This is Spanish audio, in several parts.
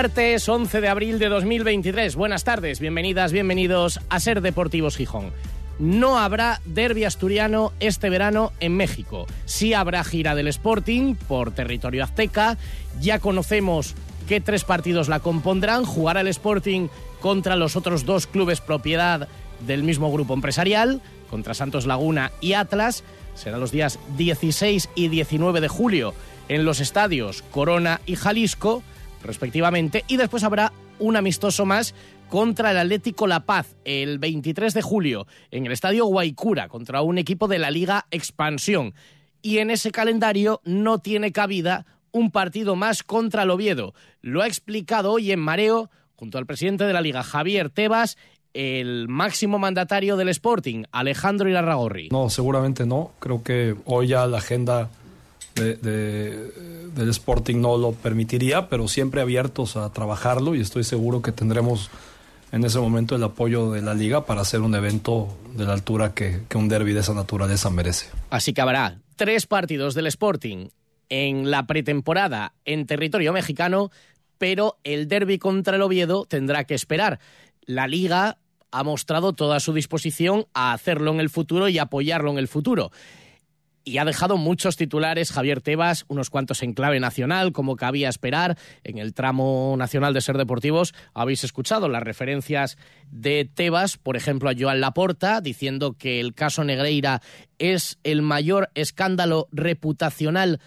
Martes 11 de abril de 2023. Buenas tardes, bienvenidas, bienvenidos a Ser Deportivos Gijón. No habrá derby asturiano este verano en México. Sí habrá gira del Sporting por territorio azteca. Ya conocemos qué tres partidos la compondrán. Jugará el Sporting contra los otros dos clubes propiedad del mismo grupo empresarial, contra Santos Laguna y Atlas. Será los días 16 y 19 de julio en los estadios Corona y Jalisco respectivamente, y después habrá un amistoso más contra el Atlético La Paz el 23 de julio en el Estadio Guaycura contra un equipo de la Liga Expansión. Y en ese calendario no tiene cabida un partido más contra el Oviedo. Lo ha explicado hoy en Mareo, junto al presidente de la Liga, Javier Tebas, el máximo mandatario del Sporting, Alejandro Irarragorri. No, seguramente no. Creo que hoy ya la agenda del Sporting no lo permitiría, pero siempre abiertos a trabajarlo y estoy seguro que tendremos en ese momento el apoyo de la liga para hacer un evento de la altura que, que un derby de esa naturaleza merece. Así que habrá tres partidos del Sporting en la pretemporada en territorio mexicano, pero el derby contra el Oviedo tendrá que esperar. La liga ha mostrado toda su disposición a hacerlo en el futuro y apoyarlo en el futuro y ha dejado muchos titulares Javier Tebas, unos cuantos en clave nacional, como cabía esperar. En el tramo nacional de Ser Deportivos habéis escuchado las referencias de Tebas, por ejemplo, a Joan Laporta, diciendo que el caso Negreira es el mayor escándalo reputacional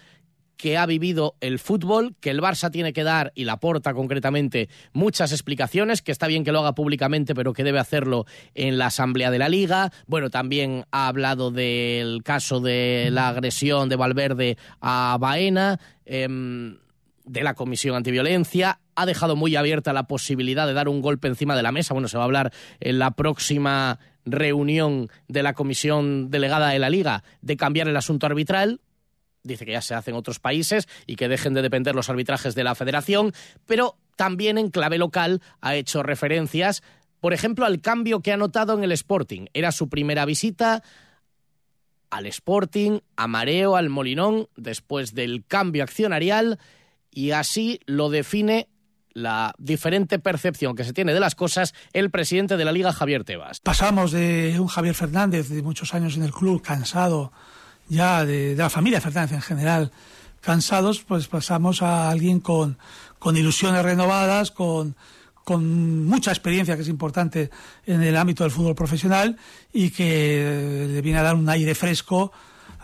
que ha vivido el fútbol, que el Barça tiene que dar, y la porta concretamente, muchas explicaciones, que está bien que lo haga públicamente, pero que debe hacerlo en la Asamblea de la Liga. Bueno, también ha hablado del caso de la agresión de Valverde a Baena. Em, de la Comisión Antiviolencia. Ha dejado muy abierta la posibilidad de dar un golpe encima de la mesa. Bueno, se va a hablar en la próxima reunión de la Comisión Delegada de la Liga de cambiar el asunto arbitral dice que ya se hace en otros países y que dejen de depender los arbitrajes de la federación, pero también en clave local ha hecho referencias, por ejemplo, al cambio que ha notado en el Sporting. Era su primera visita al Sporting, a Mareo, al Molinón, después del cambio accionarial, y así lo define la diferente percepción que se tiene de las cosas el presidente de la Liga, Javier Tebas. Pasamos de un Javier Fernández de muchos años en el club, cansado, ya de, la familia Fernández en general cansados, pues pasamos a alguien con, con ilusiones renovadas, con, con mucha experiencia, que es importante en el ámbito del fútbol profesional, y que le viene a dar un aire fresco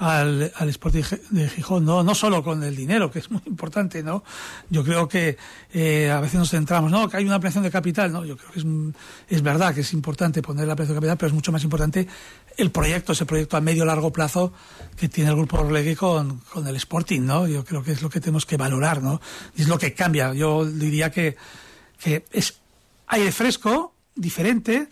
al, al Sporting de Gijón, ¿no? no solo con el dinero, que es muy importante, ¿no? Yo creo que eh, a veces nos centramos, ¿no? Que hay una ampliación de capital, ¿no? Yo creo que es, es verdad que es importante poner la ampliación de capital, pero es mucho más importante el proyecto, ese proyecto a medio largo plazo que tiene el Grupo Orlegui con, con el Sporting, ¿no? Yo creo que es lo que tenemos que valorar, ¿no? Es lo que cambia. Yo diría que, que es aire fresco, diferente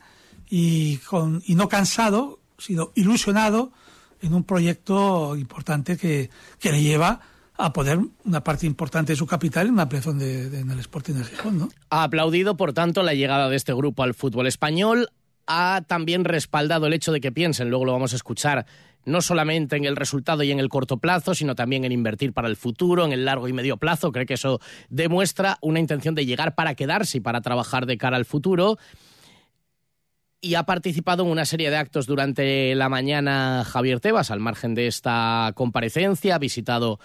y, con, y no cansado, sino ilusionado en un proyecto importante que, que le lleva a poder una parte importante de su capital en una ampliación de, en el Sporting de Gijón. ¿no? Ha aplaudido, por tanto, la llegada de este grupo al fútbol español. Ha también respaldado el hecho de que piensen, luego lo vamos a escuchar, no solamente en el resultado y en el corto plazo, sino también en invertir para el futuro, en el largo y medio plazo. Cree que eso demuestra una intención de llegar para quedarse y para trabajar de cara al futuro y ha participado en una serie de actos durante la mañana Javier Tebas, al margen de esta comparecencia, ha visitado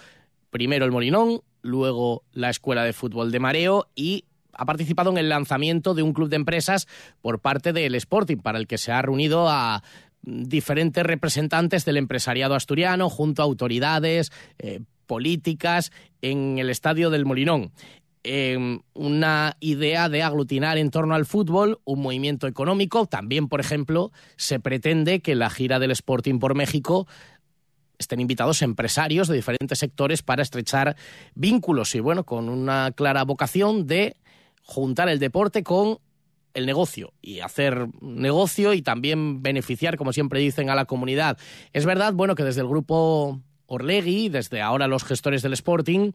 primero el Molinón, luego la Escuela de Fútbol de Mareo y ha participado en el lanzamiento de un club de empresas por parte del Sporting, para el que se ha reunido a diferentes representantes del empresariado asturiano, junto a autoridades eh, políticas en el estadio del Molinón. Em, una idea de aglutinar en torno al fútbol un movimiento económico. También, por ejemplo, se pretende que la gira del Sporting por México estén invitados empresarios de diferentes sectores para estrechar vínculos y, bueno, con una clara vocación de juntar el deporte con el negocio y hacer negocio y también beneficiar, como siempre dicen, a la comunidad. Es verdad, bueno, que desde el grupo Orlegui, desde ahora los gestores del Sporting,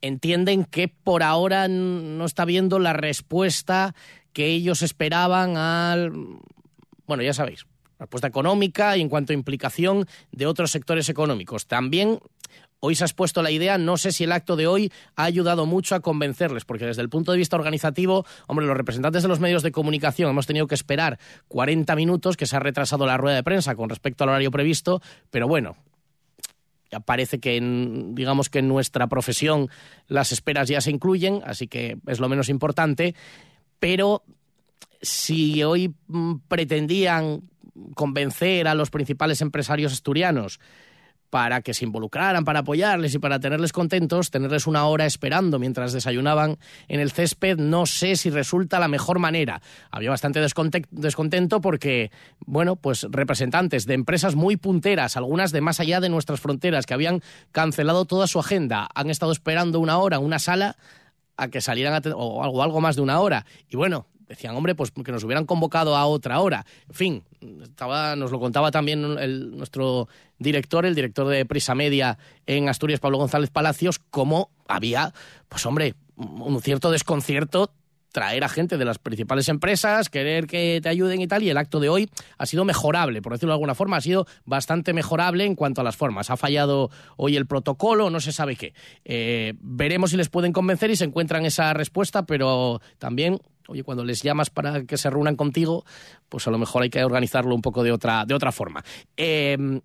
entienden que por ahora no está viendo la respuesta que ellos esperaban al... Bueno, ya sabéis, respuesta económica y en cuanto a implicación de otros sectores económicos. También hoy se ha expuesto la idea, no sé si el acto de hoy ha ayudado mucho a convencerles, porque desde el punto de vista organizativo, hombre, los representantes de los medios de comunicación hemos tenido que esperar 40 minutos, que se ha retrasado la rueda de prensa con respecto al horario previsto, pero bueno, ya parece que en, digamos que en nuestra profesión las esperas ya se incluyen, así que es lo menos importante, pero si hoy mm, pretendían convencer a los principales empresarios asturianos para que se involucraran, para apoyarles y para tenerles contentos, tenerles una hora esperando mientras desayunaban en el césped, no sé si resulta la mejor manera. Había bastante descontento porque, bueno, pues representantes de empresas muy punteras, algunas de más allá de nuestras fronteras, que habían cancelado toda su agenda, han estado esperando una hora, una sala, a que salieran a o algo, algo más de una hora. Y bueno, decían, hombre, pues que nos hubieran convocado a otra hora. En fin, estaba, nos lo contaba también el, nuestro director, el director de Prisa Media en Asturias, Pablo González Palacios, cómo había, pues hombre, un cierto desconcierto traer a gente de las principales empresas, querer que te ayuden y tal, y el acto de hoy ha sido mejorable, por decirlo de alguna forma, ha sido bastante mejorable en cuanto a las formas. Ha fallado hoy el protocolo, no se sabe qué. Eh, veremos si les pueden convencer y se encuentran esa respuesta, pero también oye, cuando les llamas para que se reúnan contigo, pues a lo mejor hay que organizarlo un poco de otra, de otra forma. Em,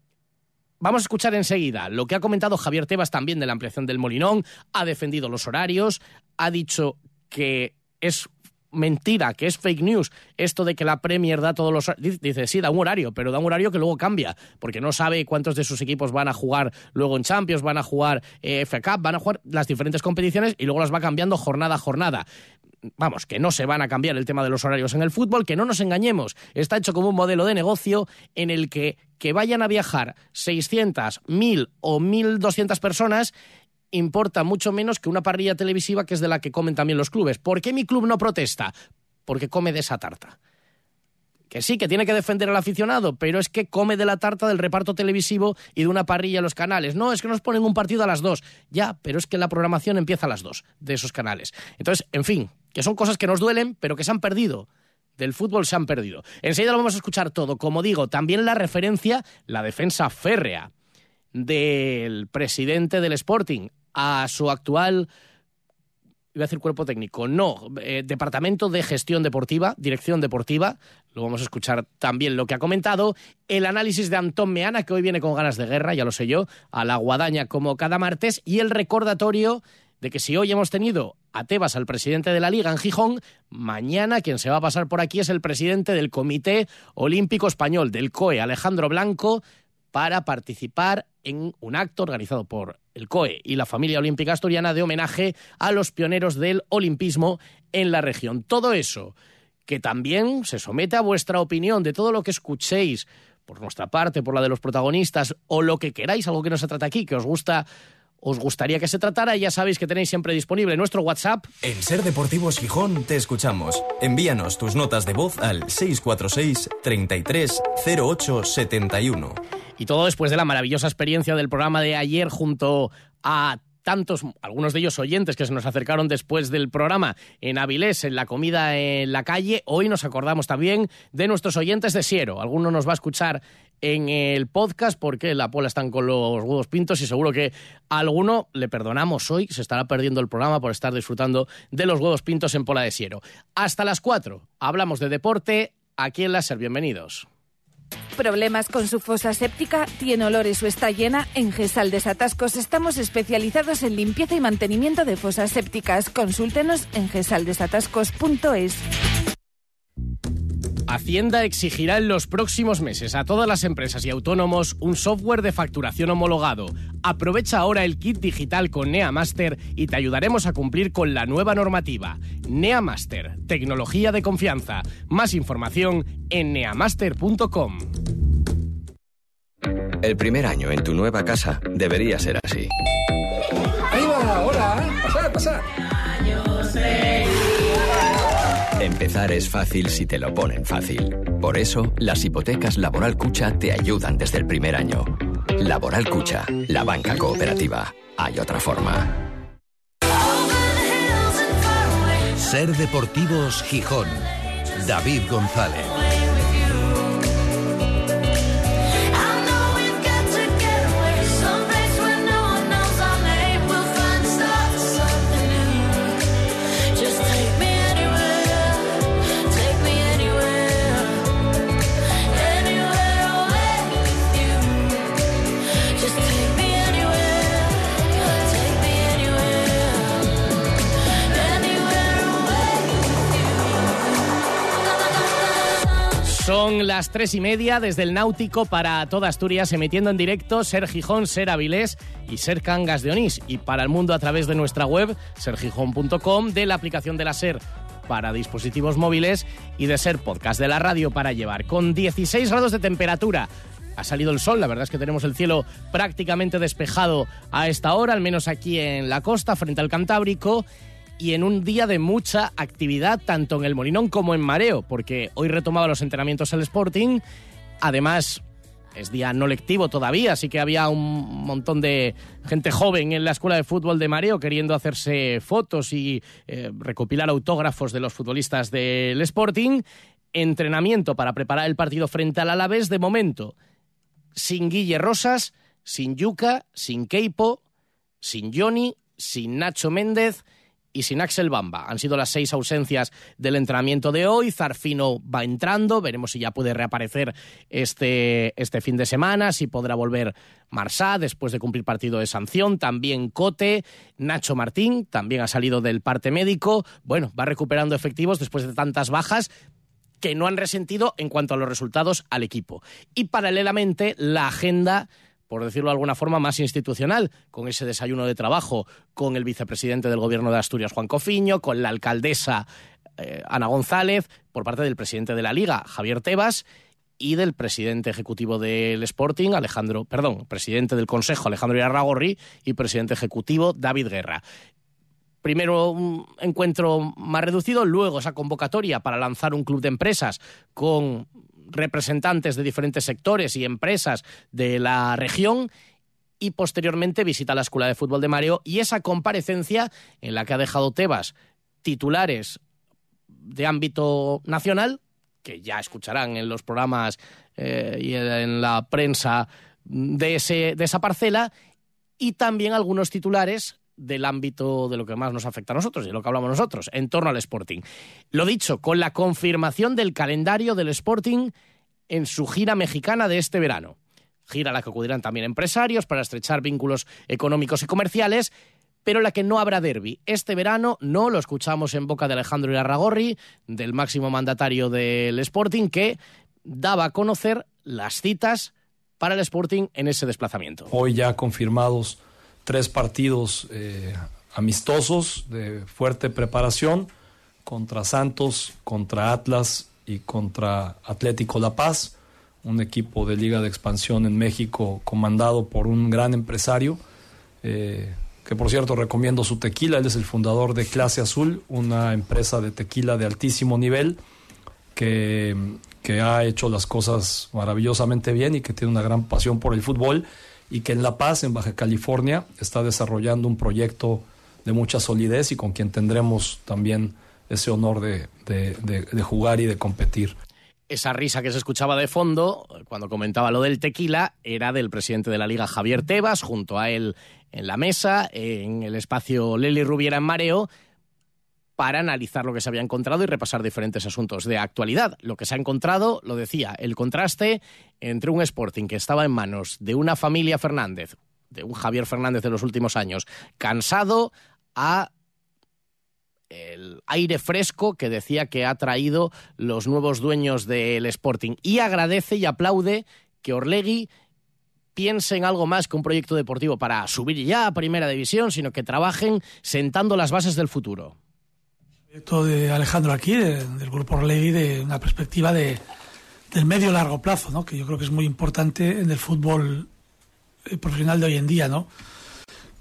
vamos a escuchar enseguida lo que ha comentado Javier Tebas también de la ampliación del Molinón, ha defendido los horarios, ha dicho que es mentira, que es fake news, esto de que la Premier da todos los... Dice, sí, da un horario, pero da un horario que luego cambia, porque no sabe cuántos de sus equipos van a jugar luego en Champions, van a jugar eh, F Cup, van a jugar las diferentes competiciones y luego las va cambiando jornada a jornada vamos, que no se van a cambiar el tema de los horarios en el fútbol, que no nos engañemos, está hecho como un modelo de negocio en el que que vayan a viajar 600, 1000 o 1200 personas importa mucho menos que una parrilla televisiva que es de la que comen también los clubes. ¿Por qué mi club no protesta? Porque come de esa tarta. Que sí, que tiene que defender al aficionado, pero es que come de la tarta del reparto televisivo y de una parrilla en los canales. No, es que nos ponen un partido a las dos. Ya, pero es que la programación empieza a las dos de esos canales. Entonces, en fin, que son cosas que nos duelen, pero que se han perdido del fútbol se han perdido. Enseguida lo vamos a escuchar todo. Como digo, también la referencia, la defensa férrea del presidente del Sporting, a su actual iba a decir cuerpo técnico, no, eh, departamento de gestión deportiva, dirección deportiva, lo vamos a escuchar también lo que ha comentado, el análisis de Antón Meana, que hoy viene con ganas de guerra, ya lo sé yo, a la guadaña como cada martes, y el recordatorio de que si hoy hemos tenido a Tebas, al presidente de la Liga en Gijón, mañana quien se va a pasar por aquí es el presidente del Comité Olímpico Español, del COE, Alejandro Blanco, para participar en un acto organizado por el COE y la familia olímpica asturiana de homenaje a los pioneros del olimpismo en la región. Todo eso que también se somete a vuestra opinión de todo lo que escuchéis por nuestra parte, por la de los protagonistas o lo que queráis, algo que no se trata aquí, que os gusta os gustaría que se tratara, ya sabéis que tenéis siempre disponible nuestro WhatsApp. En Ser Deportivos Gijón te escuchamos. Envíanos tus notas de voz al 646 33 08 71. Y todo después de la maravillosa experiencia del programa de ayer junto a tantos, algunos de ellos oyentes que se nos acercaron después del programa en Avilés, en la comida en la calle. Hoy nos acordamos también de nuestros oyentes de Siero. Alguno nos va a escuchar en el podcast porque la pola están con los huevos pintos y seguro que a alguno le perdonamos hoy, se estará perdiendo el programa por estar disfrutando de los huevos pintos en Pola de Siero. Hasta las 4 hablamos de deporte aquí en la Ser. Bienvenidos. ¿Problemas con su fosa séptica? ¿Tiene olores o está llena? En Gesal Desatascos estamos especializados en limpieza y mantenimiento de fosas sépticas. Consúltenos en gesaldesatascos.es. Hacienda exigirá en los próximos meses a todas las empresas y autónomos un software de facturación homologado. Aprovecha ahora el kit digital con NeaMaster y te ayudaremos a cumplir con la nueva normativa. NeaMaster, tecnología de confianza. Más información en neamaster.com. El primer año en tu nueva casa debería ser así. ¡Ahí va! ¡Hola! ¡Pasad, pasad! Empezar es fácil si te lo ponen fácil. Por eso, las hipotecas Laboral Cucha te ayudan desde el primer año. Laboral Cucha, la banca cooperativa. Hay otra forma. Ser Deportivos Gijón. David González. Las tres y media desde el Náutico para toda Asturias, emitiendo en directo Ser Gijón, Ser Avilés y Ser Cangas de Onís. Y para el mundo a través de nuestra web, sergijón.com, de la aplicación de la Ser para dispositivos móviles y de Ser Podcast de la radio para llevar. Con 16 grados de temperatura, ha salido el sol, la verdad es que tenemos el cielo prácticamente despejado a esta hora, al menos aquí en la costa, frente al Cantábrico y en un día de mucha actividad tanto en el Molinón como en Mareo, porque hoy retomaba los entrenamientos el Sporting. Además, es día no lectivo todavía, así que había un montón de gente joven en la escuela de fútbol de Mareo queriendo hacerse fotos y eh, recopilar autógrafos de los futbolistas del Sporting. Entrenamiento para preparar el partido frente al Alavés, de momento, sin Guille Rosas, sin Yuca, sin Keipo, sin Johnny, sin Nacho Méndez y sin Axel Bamba. Han sido las seis ausencias del entrenamiento de hoy. Zarfino va entrando, veremos si ya puede reaparecer este, este fin de semana, si podrá volver Marsá después de cumplir partido de sanción. También Cote, Nacho Martín, también ha salido del parte médico. Bueno, va recuperando efectivos después de tantas bajas que no han resentido en cuanto a los resultados al equipo. Y paralelamente, la agenda por decirlo de alguna forma, más institucional, con ese desayuno de trabajo con el vicepresidente del Gobierno de Asturias, Juan Cofiño, con la alcaldesa eh, Ana González, por parte del presidente de la Liga, Javier Tebas, y del presidente ejecutivo del Sporting, Alejandro, perdón, presidente del Consejo, Alejandro Irarragorri, y presidente ejecutivo, David Guerra primero un encuentro más reducido, luego esa convocatoria para lanzar un club de empresas con representantes de diferentes sectores y empresas de la región y posteriormente visita la Escuela de Fútbol de Mareo y esa comparecencia en la que ha dejado Tebas titulares de ámbito nacional, que ya escucharán en los programas eh, y en la prensa de, ese, de esa parcela, y también algunos titulares del ámbito de lo que más nos afecta a nosotros y de lo que hablamos nosotros, en torno al Sporting. Lo dicho, con la confirmación del calendario del Sporting en su gira mexicana de este verano. Gira a la que acudirán también empresarios para estrechar vínculos económicos y comerciales, pero la que no habrá derby. Este verano no lo escuchamos en boca de Alejandro Irarragorri, del máximo mandatario del Sporting, que daba a conocer las citas para el Sporting en ese desplazamiento. Hoy ya confirmados tres partidos eh, amistosos de fuerte preparación contra Santos, contra Atlas y contra Atlético La Paz, un equipo de liga de expansión en México comandado por un gran empresario, eh, que por cierto recomiendo su tequila, él es el fundador de Clase Azul, una empresa de tequila de altísimo nivel que, que ha hecho las cosas maravillosamente bien y que tiene una gran pasión por el fútbol y que en La Paz, en Baja California, está desarrollando un proyecto de mucha solidez y con quien tendremos también ese honor de, de, jugar y de competir. Esa risa que se escuchaba de fondo cuando comentaba lo del tequila era del presidente de la liga Javier Tebas, junto a él en la mesa, en el espacio Leli Rubiera en Mareo, para analizar lo que se había encontrado y repasar diferentes asuntos de actualidad. Lo que se ha encontrado, lo decía, el contraste entre un Sporting que estaba en manos de una familia Fernández, de un Javier Fernández de los últimos años, cansado a el aire fresco que decía que ha traído los nuevos dueños del Sporting y agradece y aplaude que Orlegui piense en algo más que un proyecto deportivo para subir ya a primera división, sino que trabajen sentando las bases del futuro proyecto de Alejandro aquí, del Grupo Orlegui, de una perspectiva de, del medio largo plazo, ¿no? que yo creo que es muy importante en el fútbol eh, profesional de hoy en día, ¿no?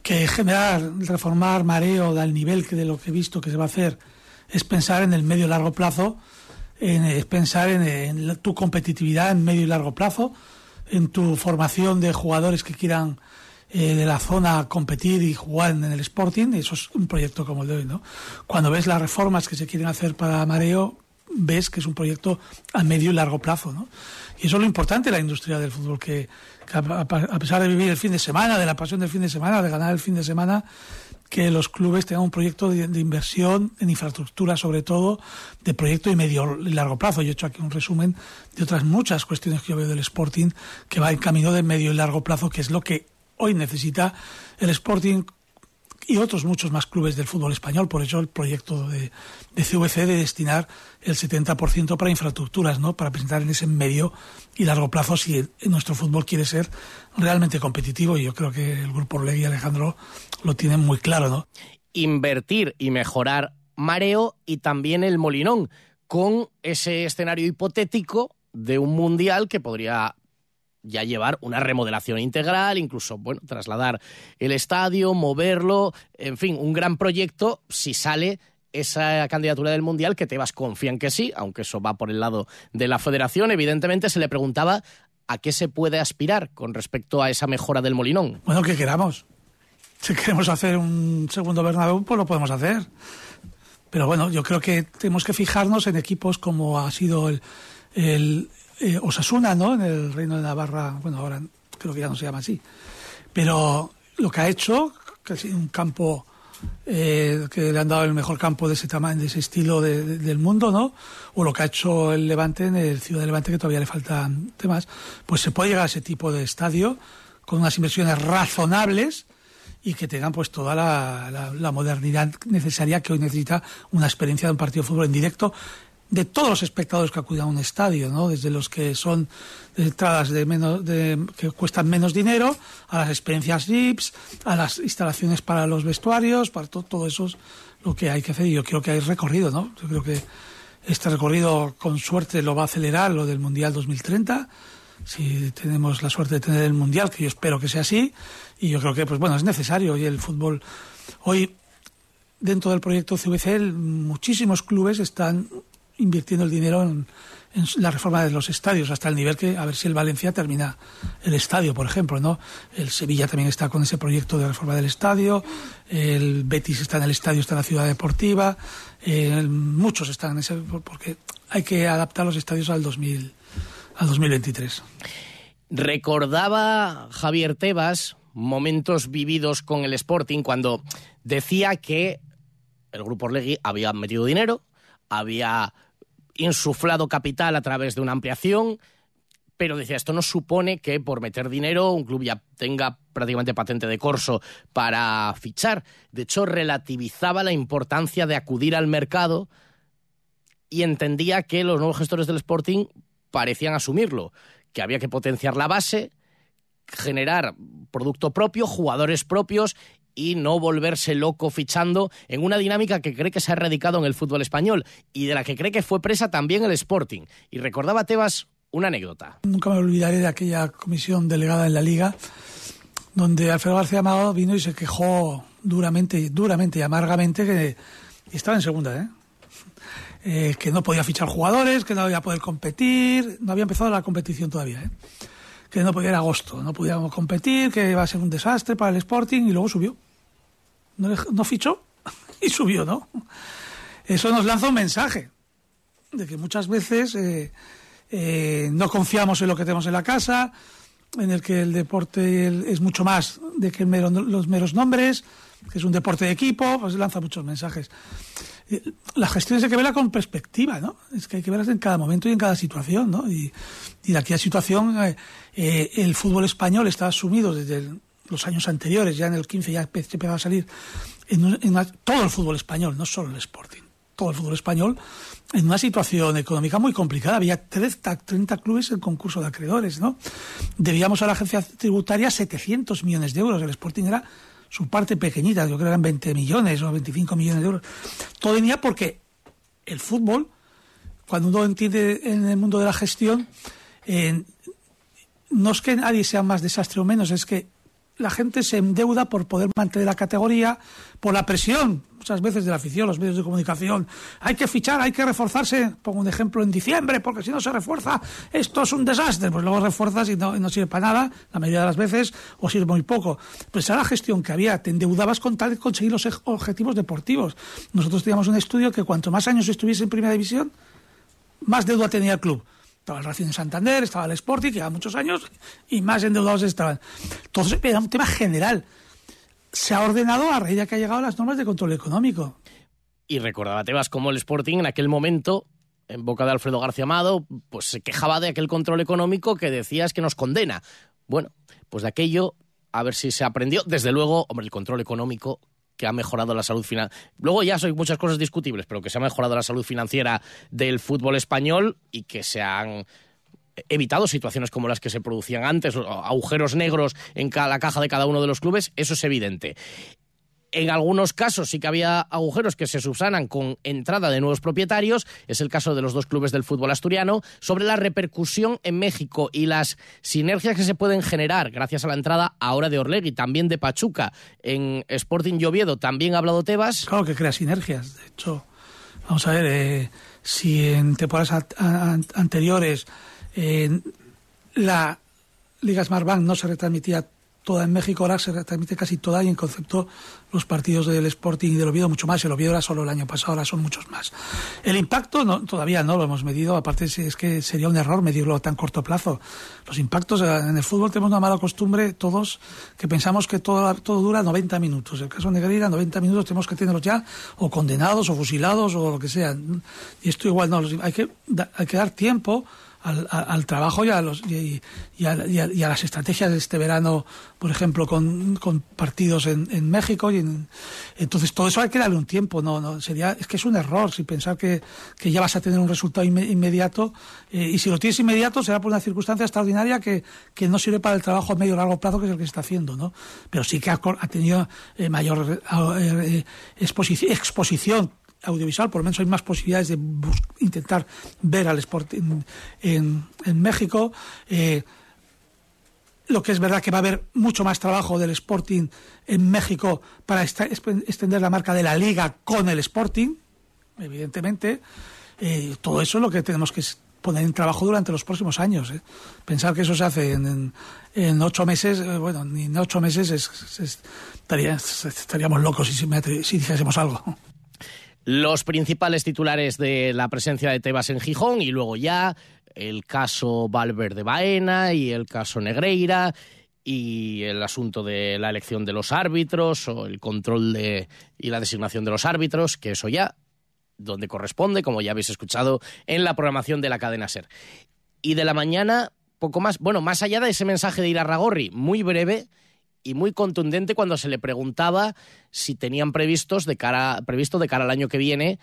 que generar, reformar mareo al nivel que de lo que he visto que se va a hacer es pensar en el medio largo plazo, en, es pensar en, tu competitividad en medio y largo plazo, en tu formación de jugadores que quieran eh, de la zona competir y jugar en el Sporting, eso es un proyecto como el de hoy, ¿no? Cuando ves las reformas que se quieren hacer para Mareo, ves que es un proyecto a medio y largo plazo, ¿no? Y eso es lo importante de la industria del fútbol, que, a, pesar de vivir el fin de semana, de la pasión del fin de semana, de ganar el fin de semana, que los clubes tengan un proyecto de, inversión en infraestructura, sobre todo, de proyecto de medio y largo plazo. Yo he hecho aquí un resumen de otras muchas cuestiones que yo veo del Sporting, que va en camino de medio y largo plazo, que es lo que hoy necesita el Sporting y otros muchos más clubes del fútbol español. Por eso el proyecto de, de CVC de destinar el 70% para infraestructuras, ¿no? Para presentar en ese medio y largo plazo si nuestro fútbol quiere ser realmente competitivo. Y yo creo que el Grupo Orlegui y Alejandro lo tienen muy claro, ¿no? Invertir y mejorar Mareo y también el Molinón, con ese escenario hipotético de un mundial que podría ya llevar una remodelación integral, incluso, bueno, trasladar el estadio, moverlo, en fin, un gran proyecto si sale esa candidatura del Mundial que Tebas confían que sí, aunque eso va por el lado de la federación. Evidentemente se le preguntaba a qué se puede aspirar con respecto a esa mejora del Molinón. Bueno, que queramos. Si queremos hacer un segundo Bernabéu, pues lo podemos hacer. Pero bueno, yo creo que tenemos que fijarnos en equipos como ha sido el, el eh, Osasuna, ¿no? En el Reino de Navarra, bueno, ahora creo que ya no se llama así. Pero lo que ha hecho, es un campo eh, que le han dado el mejor campo de ese tamaño, de ese estilo del mundo, ¿no? O lo que ha hecho el Levante en el Ciudad de Levante, que todavía le faltan temas, pues se puede llegar a ese tipo de estadio con unas inversiones razonables y que tengan pues toda la modernidad necesaria que hoy necesita una experiencia de un partido de fútbol en directo de todos los espectadores que acuden a un estadio, ¿no? Desde los que son entradas de menos, de, que cuestan menos dinero, a las experiencias VIPs, a las instalaciones para los vestuarios, para todo eso es lo que hay que hacer. Y yo creo que hay recorrido, ¿no? Yo creo que este recorrido, con suerte, lo va a acelerar lo del Mundial 2030. Si tenemos la suerte de tener el Mundial, que yo espero que sea así. Y yo creo que, pues bueno, es necesario. Y el fútbol, hoy, dentro del proyecto CVC, muchísimos clubes están invirtiendo el dinero en, la reforma de los estadios hasta el nivel que a ver si el Valencia termina el estadio, por ejemplo, ¿no? El Sevilla también está con ese proyecto de reforma del estadio, el Betis está en el estadio, está en la ciudad deportiva, muchos están en ese porque hay que adaptar los estadios al 2000 al 2023. Recordaba Javier Tebas momentos vividos con el Sporting cuando decía que el grupo Orlegui había metido dinero, había insuflado capital a través de una ampliación, pero decía, esto no supone que por meter dinero un club ya tenga prácticamente patente de corso para fichar. De hecho, relativizaba la importancia de acudir al mercado y entendía que los nuevos gestores del Sporting parecían asumirlo, que había que potenciar la base, generar producto propio, jugadores propios y no volverse loco fichando en una dinámica que cree que se ha erradicado en el fútbol español y de la que cree que fue presa también el Sporting. Y recordaba Tebas una anécdota. Nunca me olvidaré de aquella comisión delegada en la Liga donde Alfredo García Amado vino y se quejó duramente, duramente y amargamente que estaba en segunda, ¿eh? ¿eh? que no podía fichar jugadores, que no iba a poder competir, no había empezado la competición todavía, ¿eh? Que no podía ir agosto, no podíamos competir, que iba a ser un desastre para el Sporting y luego subió. No, fichó y subió, ¿no? Eso nos lanza un mensaje de que muchas veces eh, eh, no confiamos en lo que tenemos en la casa, en el que el deporte es mucho más de que los meros nombres, que es un deporte de equipo, pues lanza muchos mensajes. La gestión hay que verla con perspectiva, ¿no? Es que hay que verla en cada momento y en cada situación, ¿no? Y, de aquella situación, eh, eh, el fútbol español está asumido desde los años anteriores, ya en el 15 ya empezaba a salir en, todo el fútbol español, no solo el Sporting, todo el fútbol español, en una situación económica muy complicada. Había 30, 30 clubes en concurso de acreedores, ¿no? Debíamos a la agencia tributaria 700 millones de euros. El Sporting era su parte pequeñita, yo creo que eran 20 millones o 25 millones de euros. Todo venía porque el fútbol, cuando uno entiende en el mundo de la gestión, no es que nadie sea más desastre o menos, es que la gente se endeuda por poder mantener la categoría, por la presión muchas veces de la afición, los medios de comunicación, hay que fichar, hay que reforzarse, pongo un ejemplo en diciembre, porque si no se refuerza, esto es un desastre, pues luego refuerzas y no, sirve para nada, la mayoría de las veces, o sirve muy poco. Pues esa la gestión que había, te endeudabas con tal de conseguir los objetivos deportivos. Nosotros teníamos un estudio que cuanto más años estuviese en primera división, más deuda tenía el club. Estaba el Racing de Santander, estaba el Sporting, que lleva muchos años, y más endeudados estaban. Entonces, era un tema general. Se ha ordenado a raíz de que ha llegado las normas de control económico. Y recordaba Tebas como el Sporting en aquel momento, en boca de Alfredo García Amado, pues se quejaba de aquel control económico que decías que nos condena. Bueno, pues de aquello, a ver si se aprendió. Desde luego, hombre, el control económico que ha mejorado la salud financiera. Luego ya son muchas cosas discutibles, pero que se ha mejorado la salud financiera del fútbol español y que se han evitado situaciones como las que se producían antes, agujeros negros en la caja de cada uno de los clubes, eso es evidente. En algunos casos sí que había agujeros que se subsanan con entrada de nuevos propietarios, es el caso de los dos clubes del fútbol asturiano, sobre la repercusión en México y las sinergias que se pueden generar gracias a la entrada ahora de Orlegui, también de Pachuca, en Sporting Lloviedo, también ha hablado Tebas. Claro que crea sinergias, de hecho, vamos a ver, eh, si en temporadas anteriores la Liga Smart no se retransmitía toda en México, ahora se transmite casi toda y en concepto los partidos del Sporting y del Oviedo mucho más. El Oviedo era solo el año pasado, ahora son muchos más. El impacto no, todavía no lo hemos medido, aparte es que sería un error medirlo a tan corto plazo. Los impactos eh, en el fútbol tenemos una mala costumbre todos que pensamos que todo, todo dura 90 minutos. En el caso de Negreira, 90 minutos tenemos que tenerlos ya o condenados o fusilados o lo que sea. Y esto igual no, hay que, hay que dar tiempo al, trabajo y a, los, y, a, las estrategias de este verano, por ejemplo, con, partidos en, México. y Entonces, todo eso hay que darle un tiempo. no, no sería Es que es un error si pensar que, ya vas a tener un resultado inmediato. Eh, y si lo tienes inmediato, será por una circunstancia extraordinaria que, que no sirve para el trabajo a medio o largo plazo, que es el que se está haciendo. ¿no? Pero sí que ha, tenido eh, mayor eh, exposición audiovisual, por lo menos hay más posibilidades de intentar ver al sport en, México. Eh, lo que es verdad que va a haber mucho más trabajo del Sporting en México para extender la marca de la liga con el Sporting, evidentemente. Eh, todo eso es lo que tenemos que poner en trabajo durante los próximos años. ¿eh? Pensar que eso se hace en, ocho meses, bueno, ni en ocho meses estaríamos locos si, si dijésemos algo los principales titulares de la presencia de Tebas en Gijón y luego ya el caso Valverde Baena y el caso Negreira y el asunto de la elección de los árbitros o el control de, y la designación de los árbitros, que eso ya donde corresponde, como ya habéis escuchado en la programación de la cadena SER. Y de la mañana, poco más, bueno, más allá de ese mensaje de Irarragorri, muy breve, y muy contundente cuando se le preguntaba si tenían previstos de cara, previsto de cara al año que viene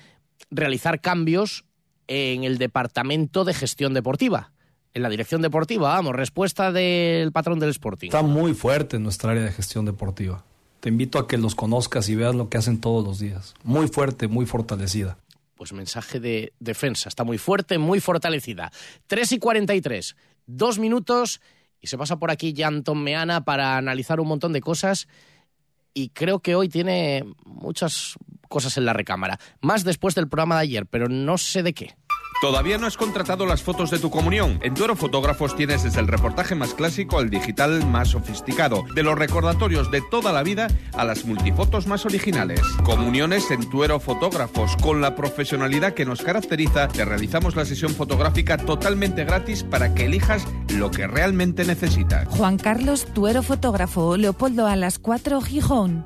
realizar cambios en el departamento de gestión deportiva. En la dirección deportiva, vamos, respuesta del patrón del Sporting. Está muy fuerte en nuestra área de gestión deportiva. Te invito a que los conozcas y veas lo que hacen todos los días. Muy fuerte, muy fortalecida. Pues mensaje de defensa. Está muy fuerte, muy fortalecida. 3 y 43. Dos minutos y se pasa por aquí Jan Meana para analizar un montón de cosas y creo que hoy tiene muchas cosas en la recámara. Más después del programa de ayer, pero no sé de qué. ¿Todavía no has contratado las fotos de tu comunión? En Tuero Fotógrafos tienes desde el reportaje más clásico al digital más sofisticado, de los recordatorios de toda la vida a las multifotos más originales. Comuniones en Tuero Fotógrafos, con la profesionalidad que nos caracteriza, te realizamos la sesión fotográfica totalmente gratis para que elijas lo que realmente necesitas. Juan Carlos Tuero Fotógrafo, Leopoldo a las 4 Gijón.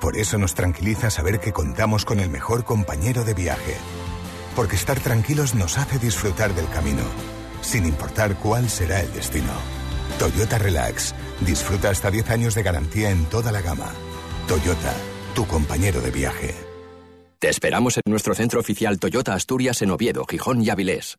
por eso nos tranquiliza saber que contamos con el mejor compañero de viaje. Porque estar tranquilos nos hace disfrutar del camino, sin importar cuál será el destino. Toyota Relax. Disfruta hasta 10 años de garantía en toda la gama. Toyota, tu compañero de viaje. Te esperamos en nuestro centro oficial Toyota Asturias en Oviedo, Gijón y Avilés.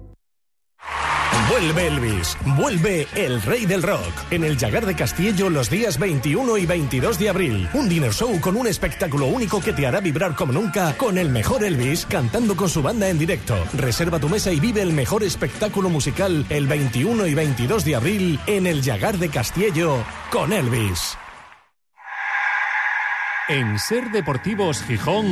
Vuelve Elvis, vuelve el rey del rock en el Llagar de Castillo los días 21 y 22 de abril. Un dinner show con un espectáculo único que te hará vibrar como nunca con el mejor Elvis cantando con su banda en directo. Reserva tu mesa y vive el mejor espectáculo musical el 21 y 22 de abril en el Llagar de Castillo con Elvis. En Ser Deportivos Gijón,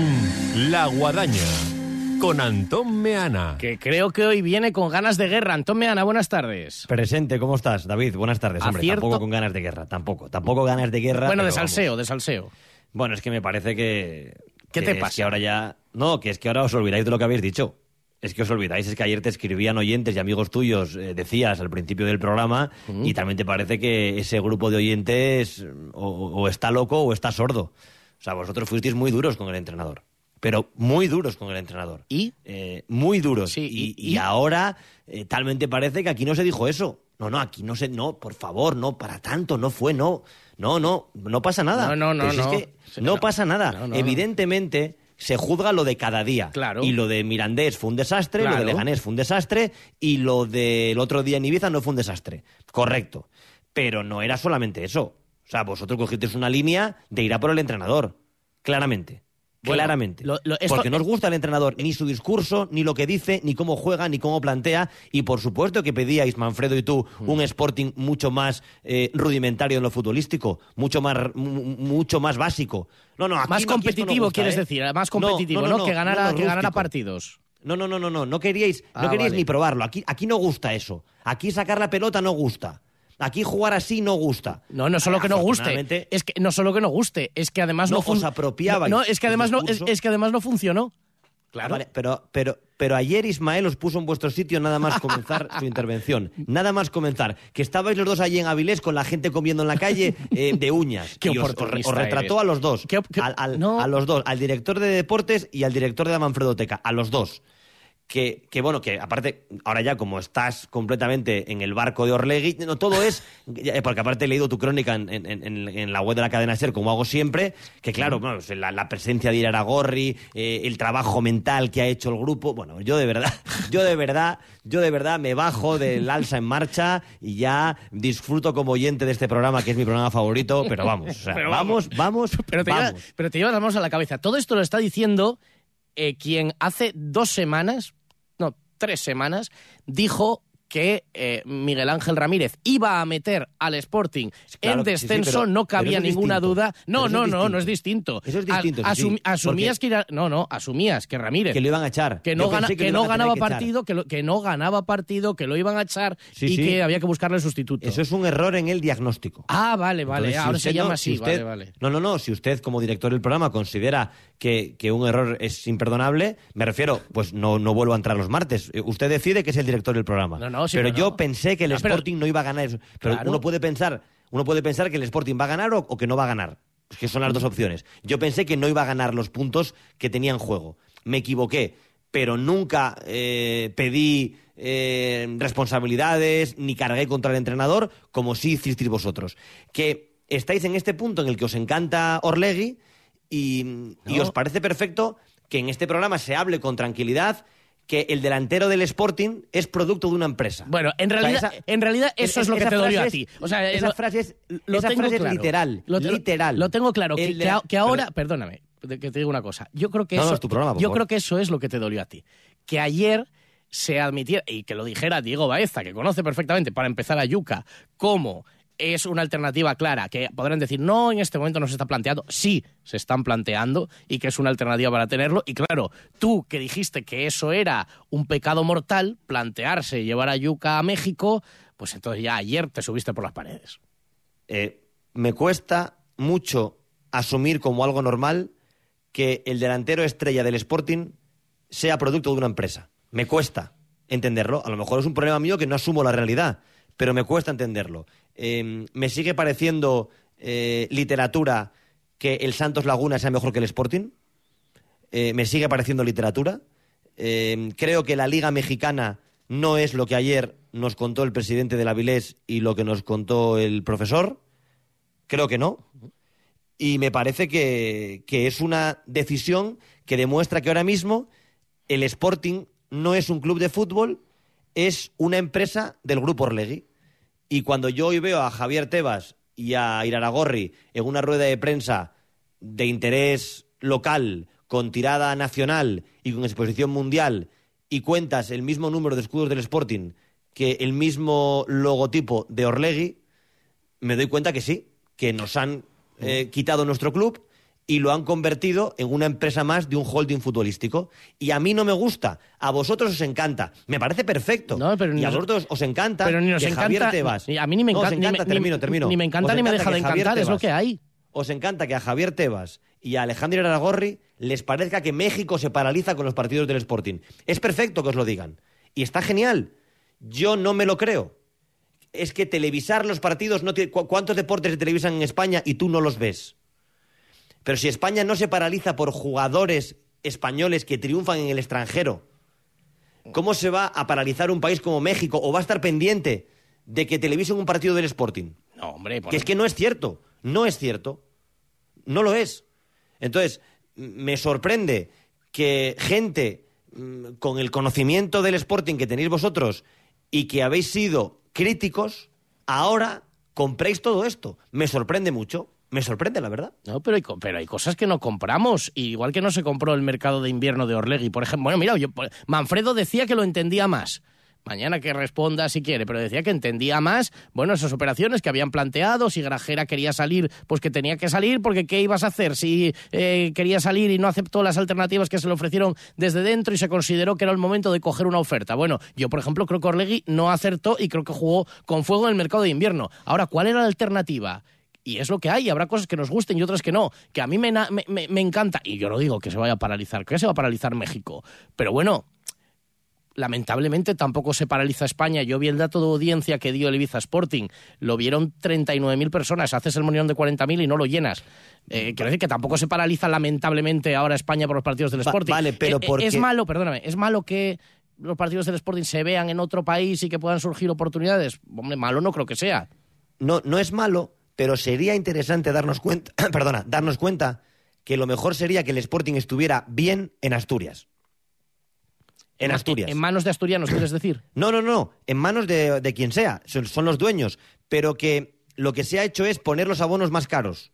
La Guadaña con Antón Meana. Que creo que hoy viene con ganas de guerra. Antón Meana, buenas tardes. Presente, ¿cómo estás, David? Buenas tardes, hombre. Acierto. Tampoco con ganas de guerra, tampoco. Tampoco ganas de guerra. Bueno, de vamos. salseo, de salseo. Bueno, es que me parece que. ¿Qué que te es pasa? que ahora ya. No, que es que ahora os olvidáis de lo que habéis dicho. Es que os olvidáis, es que ayer te escribían oyentes y amigos tuyos, eh, decías al principio del programa, y también te parece que ese grupo de oyentes o, o está loco o está sordo. O sea, vosotros fuisteis muy duros con el entrenador. Pero muy duros con el entrenador. ¿Y? Eh, muy duros. Sí, y, y- y ahora eh, talmente parece que aquí no se dijo eso. No, no, aquí no se, no, por favor, no, para tanto, no fue, no, no, no, no pasa nada. No, no, no, no. Es que no, pasa nada. No, no, no. Evidentemente se juzga lo de cada día. Claro. Y lo de Mirandés fue un desastre, lo de Leganés fue un desastre y lo del otro día en Ibiza no fue un desastre. Correcto. Pero no era solamente eso. O sea, vosotros cogisteis una línea de ir a por el entrenador. Claramente. Bueno, Claramente. lo- lo- esto- Porque no os gusta el entrenador, ni su discurso, ni lo que dice, ni cómo juega, ni cómo plantea. Y por supuesto que pedíais, Manfredo y tú, Mm. un Sporting mucho más eh, rudimentario en lo futbolístico, mucho más, mu- mucho más básico. No, no, aquí Más no- no competitivo, gusta, quieres ¿eh? decir, más competitivo, ¿no? que ganara, que partidos. No, no, no, no, no, no queríais, no Ah, queríais vale. ni probarlo. Aquí, aquí no gusta eso. Aquí sacar la pelota no gusta. Aquí jugar así no gusta. No, no solo que no guste, es que no solo que no guste, es que además no, No, os apropiabais No, es que además no es, que además no funcionó. Claro. Vale, pero, pero, pero ayer Ismael os puso en vuestro sitio nada más comenzar su intervención. Nada más comenzar. Que estabais los dos allí en Avilés con la gente comiendo en la calle eh, de uñas. Qué y os, os- oportunista os retrató a los dos. Qué- qué- Al- al- no. A los dos. Al director de deportes y al director de la Manfredoteca. A los dos. Que, que, bueno, que aparte, ahora ya como estás completamente en el barco de Orlegui, no, todo es, ya, porque aparte he leído tu crónica en, en- en- en la web de la cadena SER, como hago siempre, que claro, bueno, la, la presencia de Iraragorri, eh, el trabajo mental que ha hecho el grupo, bueno, yo de verdad, yo de verdad, yo de verdad me bajo del alza en marcha y ya disfruto como oyente de este programa, que es mi programa favorito, pero vamos, o sea, Pero vamos, vamos, Pero te, vamos. lleva- pero te llevas las manos a la cabeza. Todo esto lo está diciendo eh, quien hace dos semanas, tres semanas, dijo que eh, Miguel Ángel Ramírez iba a meter al Sporting Claro en que sí, sí, descenso, pero- no cabía es ninguna distinto. duda. No, no, no, no es distinto. Eso es distinto, sí, asum- sí, asumías que era- no, no, asumías que Ramírez Que lo iban a echar. que no, gana- que no ganaba que partido, que, lo- que no ganaba partido, que lo iban a echar Sí, y que había que buscarle sustituto. Eso es un error en el diagnóstico. Ah, vale, vale. Entonces, ahora se llama no- así, si usted- vale, vale. No, no, no. Si usted, como director del programa, considera que, que un error es imperdonable, me refiero, pues no, no vuelvo a entrar los martes. Eh, Usted decide que es el director del programa. No, no, sí, pero pero yo no. pensé que el No, pero- Sporting no iba a ganar eso. Pero Claro. uno puede pensar, uno puede pensar que el Sporting va a ganar o, o que no va a ganar. Es que son las dos opciones. Yo pensé que no iba a ganar los puntos que tenía en juego. Me equivoqué, pero nunca eh, pedí eh, responsabilidades ni cargué contra el entrenador, como sí hicisteis vosotros. Que estáis en este punto en el que os encanta Orlegui y, os parece perfecto que en este programa se hable con tranquilidad que el delantero del Sporting es producto de una empresa. Bueno, en O sea, realidad, esa- en realidad eso es- es lo que te dolió a ti. O sea, esa lo- frase es, lo esa literal. Lo, literal. Lo tengo claro. Que, la- ahora, pero- perdóname, que te digo una cosa. Yo creo que No, no, eso, es tu programa, yo creo que eso es lo que te dolió a ti. Que ayer se admitiera y que lo dijera Diego Baeza, que conoce perfectamente para empezar a Yuca, como es una alternativa clara, que podrán decir, no, en este momento no se está planteando. Sí, se están planteando y que es una alternativa para tenerlo. Y claro, tú que dijiste que eso era un pecado mortal, plantearse llevar a Yuca a México, pues entonces ya ayer te subiste por las paredes. Eh, me cuesta mucho asumir como algo normal que el delantero estrella del Sporting sea producto de una empresa. Me cuesta entenderlo. A lo mejor es un problema mío que no asumo la realidad, pero me cuesta entenderlo. Eh, me sigue pareciendo eh, literatura que el Santos Laguna sea mejor que el Sporting. Eh, me sigue pareciendo literatura. creo que la Liga Mexicana no es lo que ayer nos contó el presidente de la Vilés y lo que nos contó el profesor. Creo que no. Y me parece que, que es una decisión que demuestra que ahora mismo el Sporting no es un club de fútbol, es una empresa del grupo Orlegui. Y cuando yo hoy veo a Javier Tebas y a Iraragorri en una rueda de prensa de interés local, con tirada nacional y con exposición mundial, y cuentas el mismo número de escudos del Sporting que el mismo logotipo de Orlegui, me doy cuenta que sí, que nos han eh, quitado nuestro club y lo han convertido en una empresa más de un holding futbolístico. Y a mí no me gusta, a vosotros os encanta, me parece perfecto. y a vosotros os encanta pero ni nos que encanta, Javier Tebas. A mí ni me, encanta, encanta, ni, termino, termino. Ni me encanta Os ni me deja de encantar, es lo que hay. Os encanta que a Javier Tebas y a Alejandro Aragorri les parezca que México se paraliza con los partidos del Sporting. Es perfecto que os lo digan. Y está genial. Yo no me lo creo. Es que televisar los partidos no tiene... ¿cu- ¿Cuántos deportes se televisan en España y tú no los ves? Pero si España no se paraliza por jugadores españoles que triunfan en el extranjero, ¿cómo se va a paralizar un país como México o va a estar pendiente de que televisen un partido del Sporting? No, hombre, por- Que es que no es cierto, no es cierto, no lo es. Entonces, me sorprende que gente mm, con el conocimiento del Sporting que tenéis vosotros y que habéis sido críticos, ahora compréis todo esto. Me sorprende mucho, me sorprende la verdad. No, pero hay, pero hay cosas que no compramos. Igual que no se compró el mercado de invierno de Orlegui, por ejemplo. Bueno, mira, yo, Manfredo decía que lo entendía más. Mañana que responda si quiere, pero decía que entendía más, bueno, esas operaciones que habían planteado, si Grajera quería salir, pues que tenía que salir, porque ¿qué ibas a hacer? Si eh, quería salir y no aceptó las alternativas que se le ofrecieron desde dentro y se consideró que era el momento de coger una oferta. Bueno, yo, por ejemplo, creo que Orlegui no acertó y creo que jugó con fuego en el mercado de invierno. Ahora, ¿cuál era la alternativa? Y es lo que hay, habrá cosas que nos gusten y otras que no, que a mí me, me, encanta, y yo no digo que se vaya a paralizar, que se va a paralizar México, pero bueno, lamentablemente tampoco se paraliza España. Yo vi el dato de audiencia que dio el Ibiza Sporting, lo vieron 39.000 personas, haces el monillón de 40.000 y no lo llenas. Eh, quiero decir que tampoco se paraliza lamentablemente ahora España por los partidos del Va- Sporting. vale, pero Eh, eh, ¿por Es malo, perdóname, es malo que los partidos del Sporting se vean en otro país y que puedan surgir oportunidades. Hombre, malo no creo que sea. No, no es malo, pero sería interesante darnos cuenta, perdona, darnos cuenta que lo mejor sería que el Sporting estuviera bien en Asturias. En Asturias. En manos de asturianos, quieres decir. No, no, no, en manos de, de quien sea, son, son los dueños, pero que lo que se ha hecho es poner los abonos más caros,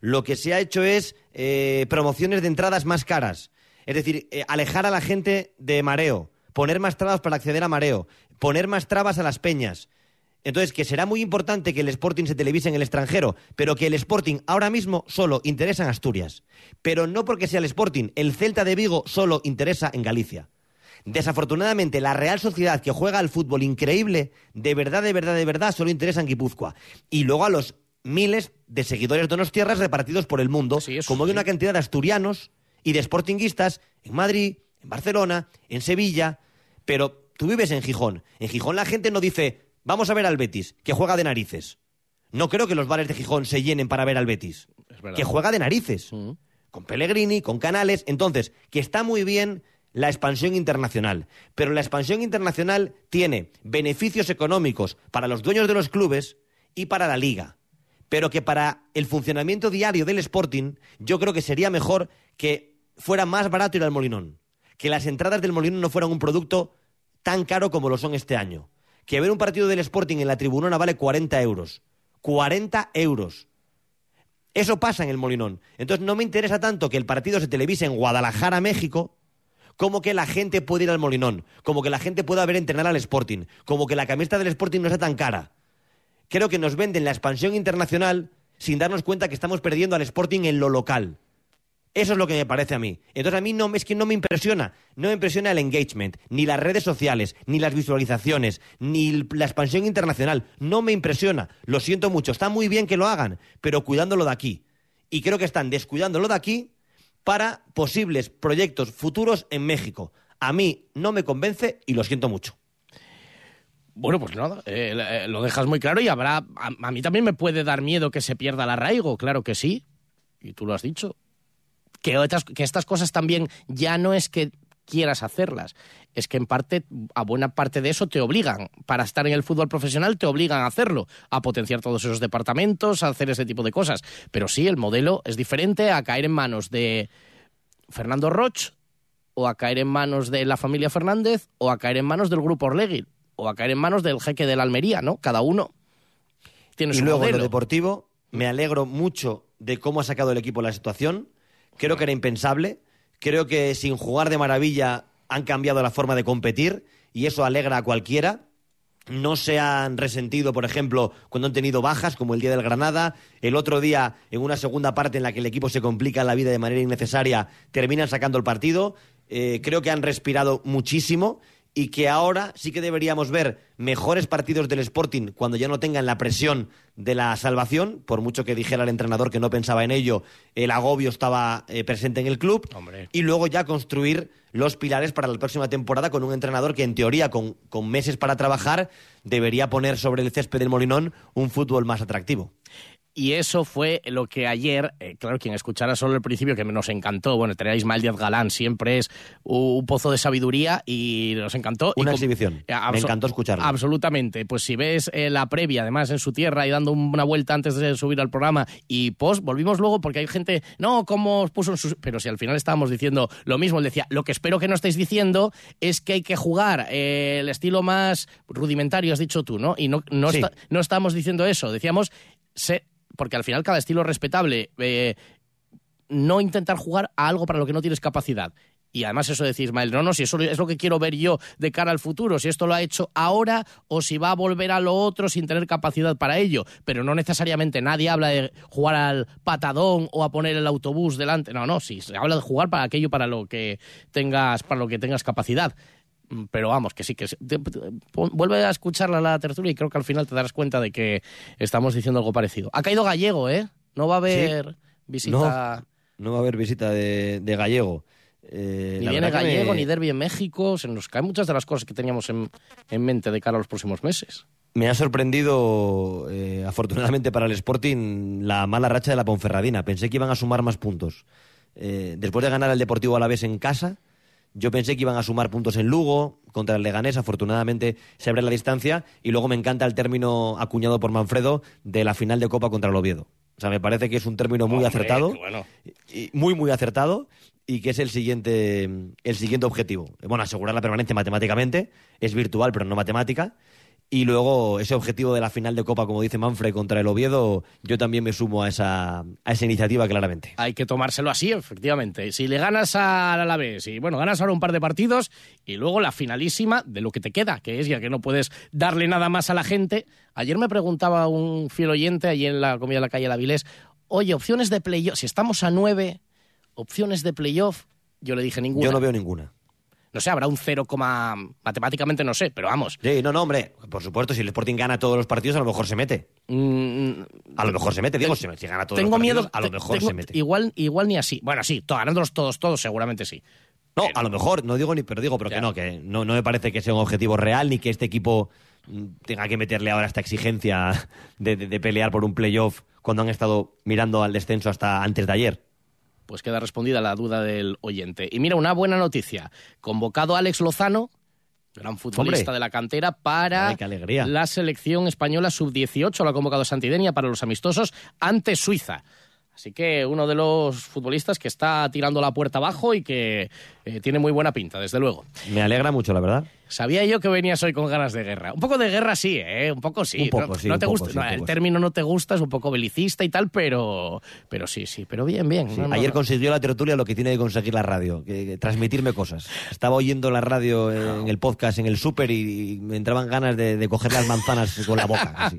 lo que se ha hecho es eh, promociones de entradas más caras, es decir, eh, alejar a la gente de mareo, poner más trabas para acceder a mareo, poner más trabas a las peñas. Entonces, que será muy importante que el Sporting se televise en el extranjero, pero que el Sporting ahora mismo solo interesa en Asturias. Pero no porque sea el Sporting, el Celta de Vigo solo interesa en Galicia. Desafortunadamente, la Real Sociedad que juega al fútbol increíble, de verdad, de verdad, de verdad, solo interesa en Guipúzcoa. Y luego a los miles de seguidores de Tierras repartidos por el mundo, como hay una cantidad de asturianos y de sportinguistas en Madrid, en Barcelona, en Sevilla. Pero tú vives en Gijón. En Gijón la gente no dice, vamos a ver al Betis, que juega de narices. No creo que los bares de Gijón se llenen para ver al Betis. Que juega de narices. Con Pellegrini, con Canales. Entonces, que está muy bien la expansión internacional. Pero la expansión internacional tiene beneficios económicos para los dueños de los clubes y para la liga. Pero que para el funcionamiento diario del Sporting, yo creo que sería mejor que fuera más barato ir al Molinón. Que las entradas del Molinón no fueran un producto tan caro como lo son este año. Que ver un partido del Sporting en la tribunona vale 40 euros. 40 euros. Eso pasa en el Molinón. Entonces no me interesa tanto que el partido se televise en Guadalajara, México, como que la gente pueda ir al Molinón, como que la gente pueda ver entrenar al Sporting, como que la camiseta del Sporting no sea tan cara. creo que nos venden la expansión internacional sin darnos cuenta que estamos perdiendo al Sporting en lo local. Eso es lo que me parece a mí. Entonces a mí no, es que no me impresiona. No me impresiona el engagement, ni las redes sociales, ni las visualizaciones, ni la expansión internacional. No me impresiona. Lo siento mucho. Está muy bien que lo hagan, pero cuidándolo de aquí. Y creo que están descuidándolo de aquí para posibles proyectos futuros en México. A mí no me convence y lo siento mucho. Bueno, pues nada, eh, eh, lo dejas muy claro y habrá. A, a, mí también me puede dar miedo que se pierda el arraigo, claro que sí. Y tú lo has dicho. Que, otras, que estas cosas también ya no es que quieras hacerlas, es que en parte, a buena parte de eso te obligan. Para estar en el fútbol profesional te obligan a hacerlo, a potenciar todos esos departamentos, a hacer ese tipo de cosas. Pero sí, el modelo es diferente a caer en manos de Fernando Roch o a caer en manos de la familia Fernández o a caer en manos del grupo Orlegui o a caer en manos del jeque de la Almería, ¿no? Cada uno tiene y su luego modelo. en lo deportivo, me alegro mucho de cómo ha sacado el equipo la situación. Creo que era impensable. Creo que sin jugar de maravilla han cambiado la forma de competir y eso alegra a cualquiera. No se han resentido, por ejemplo, cuando han tenido bajas, como el día del Granada. El otro día, en una segunda parte en la que el equipo se complica la vida de manera innecesaria, terminan sacando el partido. Eh, creo que han respirado muchísimo y que ahora sí que deberíamos ver mejores partidos del Sporting cuando ya no tengan la presión de la salvación, por mucho que dijera el entrenador que no pensaba en ello, el agobio estaba eh, presente en el club, Hombre. y luego ya construir los pilares para la próxima temporada con un entrenador que en teoría con, con meses para trabajar debería poner sobre el césped del Molinón un fútbol más atractivo. Y eso fue lo que ayer, eh, claro, quien escuchara solo el principio, que nos encantó. Bueno, tener a Ismael Díaz Galán siempre es un pozo de sabiduría y nos encantó. Una y exhibición. Eh, Me encantó escucharlo. Absolutamente. Pues si ves eh, la previa, además en su tierra y dando una vuelta antes de subir al programa y post, volvimos luego porque hay gente, no, ¿cómo os puso en sus...? Pero si al final estábamos diciendo lo mismo, él decía, lo que espero que no estéis diciendo es que hay que jugar eh, el estilo más rudimentario, has dicho tú, ¿no? Y no, no, Sí. está- no estamos diciendo eso, decíamos... Se, porque al final cada estilo es respetable. eh, no intentar jugar a algo para lo que no tienes capacidad. Y además eso decís, Ismael, no, no, si eso es lo que quiero ver yo de cara al futuro, si esto lo ha hecho ahora o si va a volver a lo otro sin tener capacidad para ello. Pero no necesariamente nadie habla de jugar al patadón o a poner el autobús delante. No, no, sí, se habla de jugar para aquello para lo que tengas, para lo que tengas capacidad. Mm, Pero vamos, que sí, que sí. Vuelve a escucharla la tertulia y creo que al final te darás cuenta de que estamos diciendo algo parecido. Ha caído gallego, ¿eh? No va a haber visita. No va a haber visita de, de gallego. Eh, Ni viene gallego, me- ni derby en México. Se nos caen muchas de las cosas que teníamos en, en mente de cara a los próximos meses. Me ha sorprendido, eh, afortunadamente para el Sporting, la mala racha de la Ponferradina. Pensé que iban a sumar más puntos. Eh, después de ganar el Deportivo Alavés en casa, yo pensé que iban a sumar puntos en Lugo contra el Leganés. Afortunadamente se abre la distancia. Y luego me encanta el término acuñado por Manfredo de la final de Copa contra el Oviedo. O sea, me parece que es un término muy Hombre, acertado. bueno. y muy, muy acertado y que es el siguiente, el siguiente objetivo. Bueno, asegurar la permanencia matemáticamente, es virtual pero no matemática. Y luego ese objetivo de la final de Copa, como dice Manfred, contra el Oviedo, yo también me sumo a esa, a esa iniciativa claramente. Hay que tomárselo así, efectivamente. Si le ganas al Alavés y, bueno, ganas ahora un par de partidos y luego la finalísima de lo que te queda, que es ya que no puedes darle nada más a la gente. Ayer me preguntaba un fiel oyente allí en la comida de la calle La Vilés, oye, opciones de playoff, si estamos a nueve, opciones de playoff, yo le dije ninguna. Yo no veo ninguna. No sé, habrá un 0, matemáticamente no sé, pero vamos. Sí, no, no, hombre, por supuesto, si el Sporting gana todos los partidos, a lo mejor se mete. A lo mejor se mete, digo, si, gana todos Mm, Tengo los partidos, miedo, a lo mejor tengo- se mete. Igual, igual ni así. Bueno, sí, ganándolos todos, todos, seguramente sí. No, a lo mejor, no digo ni, pero digo, pero que no, que no, no me parece que sea un objetivo real ni que este equipo mm, tenga que meterle ahora esta exigencia de, de- de pelear por un playoff cuando han estado mirando al descenso hasta antes de ayer. Pues queda respondida la duda del oyente. Y mira, una buena noticia. Convocado Alex Lozano, gran futbolista Hombre. de la cantera, para Ay, qué alegría. la selección española sub-18. Lo ha convocado Santidenia para los amistosos ante Suiza. Así que uno de los futbolistas que está tirando la puerta abajo y que eh, tiene muy buena pinta, desde luego. Me alegra mucho, la verdad. Sabía yo que venías hoy con ganas de guerra. Un poco de guerra sí, ¿eh? Un poco sí. Un poco, no, sí, no un te poco, gusta, sí, no, un el término no te gusta, es un poco belicista y tal, pero, pero sí, sí. Pero bien, bien. Sí, No, no, ayer consiguió la tertulia lo que tiene que conseguir la radio, que, que transmitirme cosas. Estaba oyendo la radio en el podcast, en el súper, y, y me entraban ganas de, de coger las manzanas con la boca. así.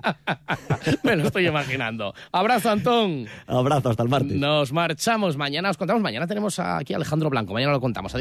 Me lo estoy imaginando. Abrazo, Antón. Abrazo, hasta el martes. Nos marchamos. Mañana os contamos. Mañana tenemos aquí a Alejandro Blanco. Mañana lo contamos.